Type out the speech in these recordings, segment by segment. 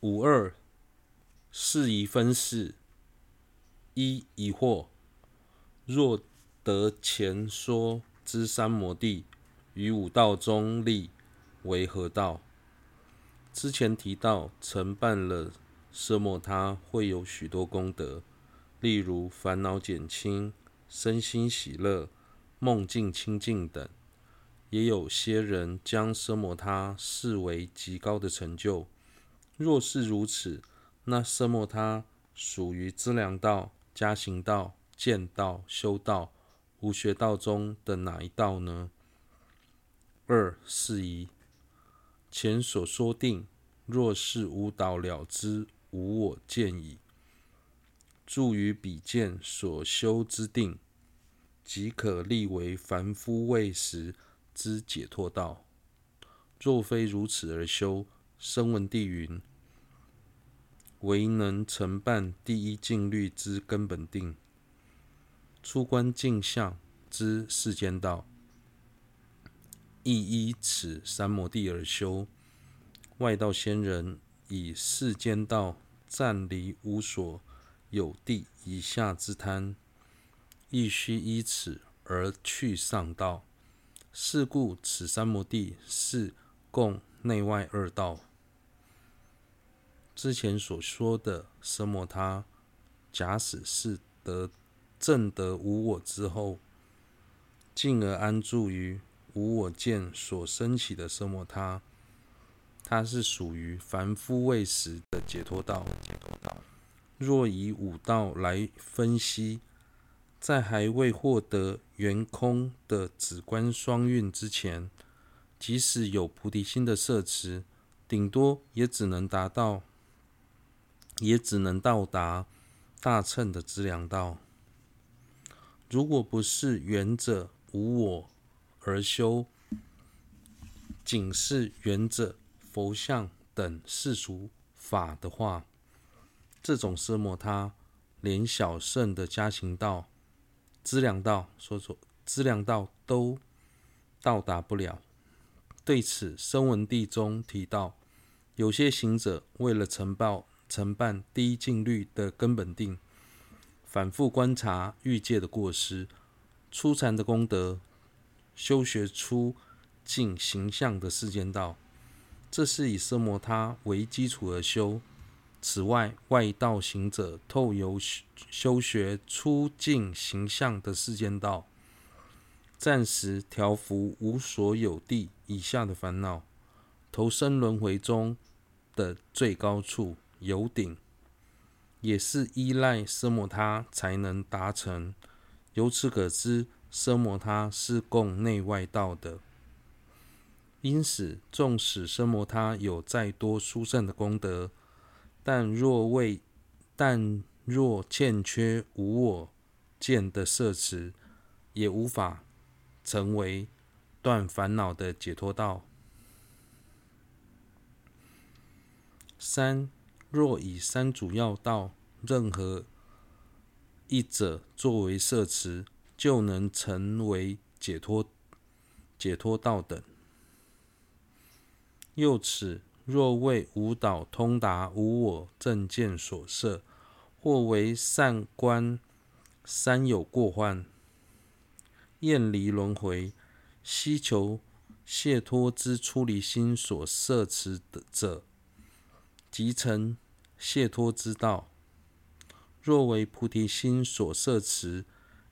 五二释疑分释。一疑惑：若得前说之三摩地于五道中立为何道？之前提到，承办了奢摩他会有许多功德，例如烦恼减轻、身心喜乐、梦境清净等。也有些人将奢摩他视为极高的成就。若是如此，那奢摩他属于资粮道、加行道、见道、修道、无学道中的哪一道呢？二释疑。前所说定，若是无道了之无我见已，住于彼见所修之定，即可立为凡夫位时之解脱道。若非如此而修，声闻地云：唯能承办第一静虑之根本定，出观镜像之世间道。亦依此三摩地而修，外道仙人以世间道暂离无所有地以下之贪，亦须依此而去上道。是故此三摩地是共内外二道。之前所说的奢摩他，假使是得证得无我之后，进而安住于无我见所生起的奢摩他，它是属于凡夫位时的解脱道。若以五道来分析，在还未获得圆空的止观双运之前，即使有菩提心的摄持，顶多也只能达到，也只能到达大乘的资粮道。如果不是缘者无我，而修，仅是缘者佛像等世俗法的话，这种奢摩他连小乘的加行道、资粮道，说说资粮道都到达不了。对此，声闻地中提到，有些行者为了承报承办第一静虑的根本定，反复观察欲界的过失、初禅的功德。修学出净形象的世间道，这是以色摩他为基础而修。此外，外道行者透由修学出净形象的世间道，暂时调伏无所有地以下的烦恼，投生轮回中的最高处有顶，也是依赖奢摩他才能达成。由此可知。奢摩他是供内外道的，因此，纵使奢摩他有再多殊胜的功德，但若未，但若欠缺无我见的摄持，也无法成为断烦恼的解脱道。三，若以三主要道任何一者作为摄持。就能成为解脱解脱道等。又此，若为无倒通达无我正见所摄，或为善观三有过患，厌离轮回，希求解脱之出离心所摄持者，即成解脱之道。若为菩提心所摄持，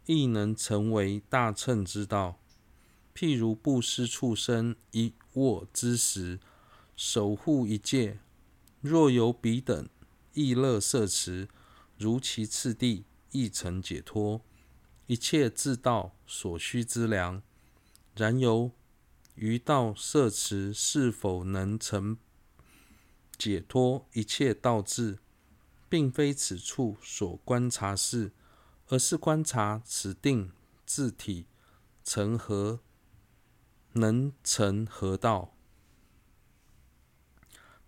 亦能成为大乘之道。譬如布施畜生一握之时，守护一戒，若有彼等亦乐摄持，如其次第，亦成解脱。一切自道所需之粮。然由于道摄持是否能成解脱，一切道智，并非此处所观察事。而是观察此定自体成何，能成何道？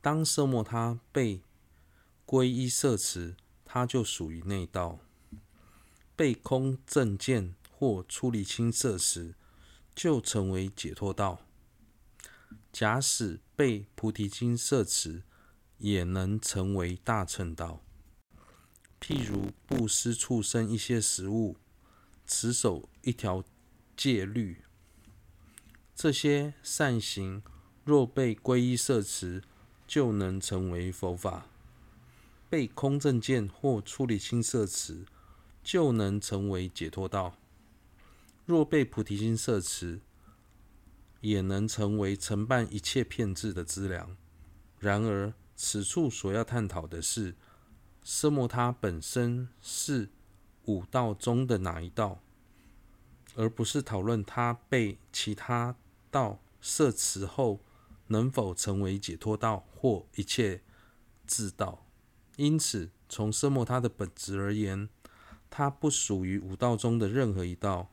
当奢摩他被皈依摄持，它就属于内道；被空正见或出离清摄持，就成为解脱道。假使被菩提心摄持，也能成为大乘道。譬如布施畜生一些食物，持守一条戒律，这些善行若被皈依摄持，就能成为佛法；被空正见或出离清摄持，就能成为解脱道。若被菩提心摄持，也能成为承办一切遍智的资粮。然而，此处所要探讨的是，奢摩他本身是五道中的哪一道，而不是讨论他被其他道摄持后能否成为解脱道或一切智道。因此，从奢摩他的本质而言，它不属于五道中的任何一道。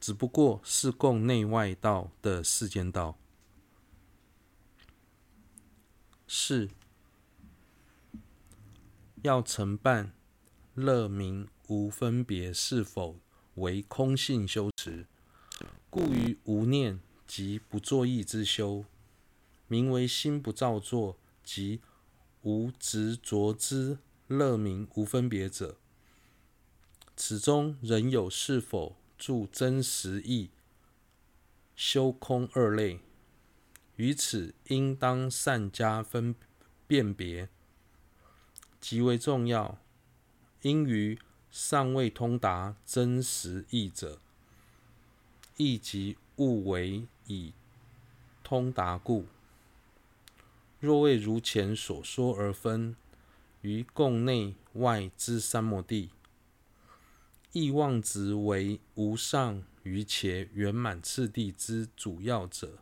只不过是供内外道的世间道。是要承办乐明无分别是否为空性修持，故于无念及不作意之修，名为心不造作及无执着之乐明无分别者，此中仍有是否住真实义修空二类，于此应当善加分辨别，极为重要。因于尚未通达真实义者，亦即误为以通达故。若未如前所说而分于共内外之三摩地。亦妄执为无上瑜伽圆满次第之主要者，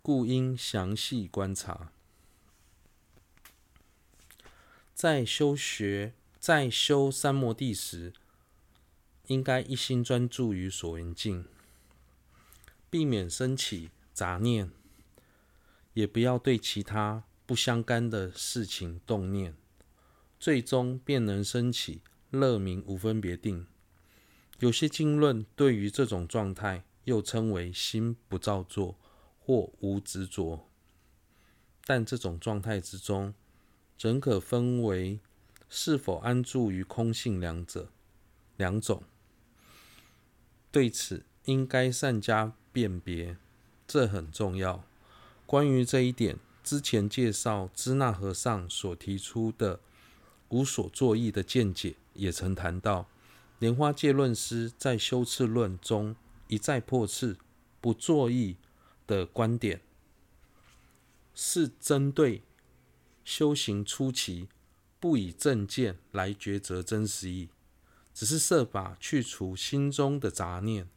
故应详细观察。在修学、在修三摩地时，应该一心专注于所缘境，避免生起杂念，也不要对其他不相干的事情动念，最终便能生起。乐明无分别定，有些经论对于这种状态又称为心不造作或无执着。但这种状态之中，仍可分为是否安住于空性两者两种。对此，应该善加辨别，这很重要。关于这一点，之前介绍支那和尚所提出的无所作意的见解。也曾谈到，莲花戒论师在修次论中一再破斥不作意的观点，是针对修行初期不以正见来抉择真实义，只是设法去除心中的杂念，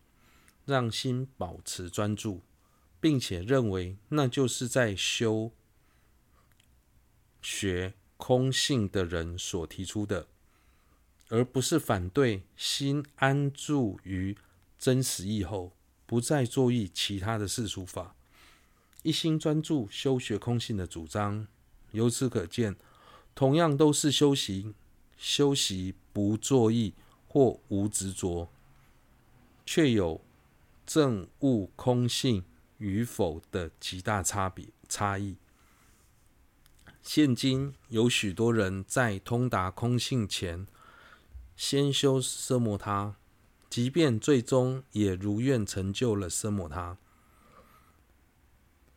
让心保持专注，并且认为那就是在修学空性的人所提出的。而不是反对心安住于真实义后，不再作意其他的世俗法，一心专注修学空性的主张。由此可见，同样都是修行，修习不作意或无执着，却有证悟空性与否的极大差别差异。现今有许多人在通达空性前，先修奢摩他，即便最终也如愿成就了奢摩他，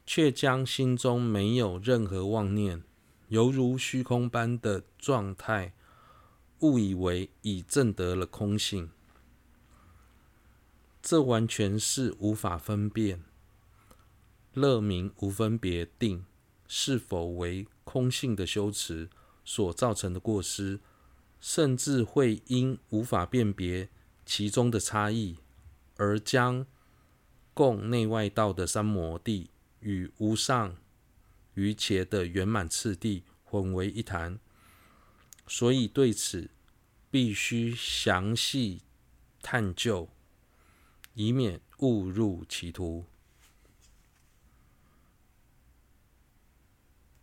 却将心中没有任何妄念，犹如虚空般的状态，误以为已证得了空性。这完全是无法分辨乐明无分别定是否为空性的修持所造成的过失。甚至会因无法辨别其中的差异，而将共内外道的三摩地与无上瑜伽的圆满次第混为一谈。所以对此必须详细探究，以免误入歧途。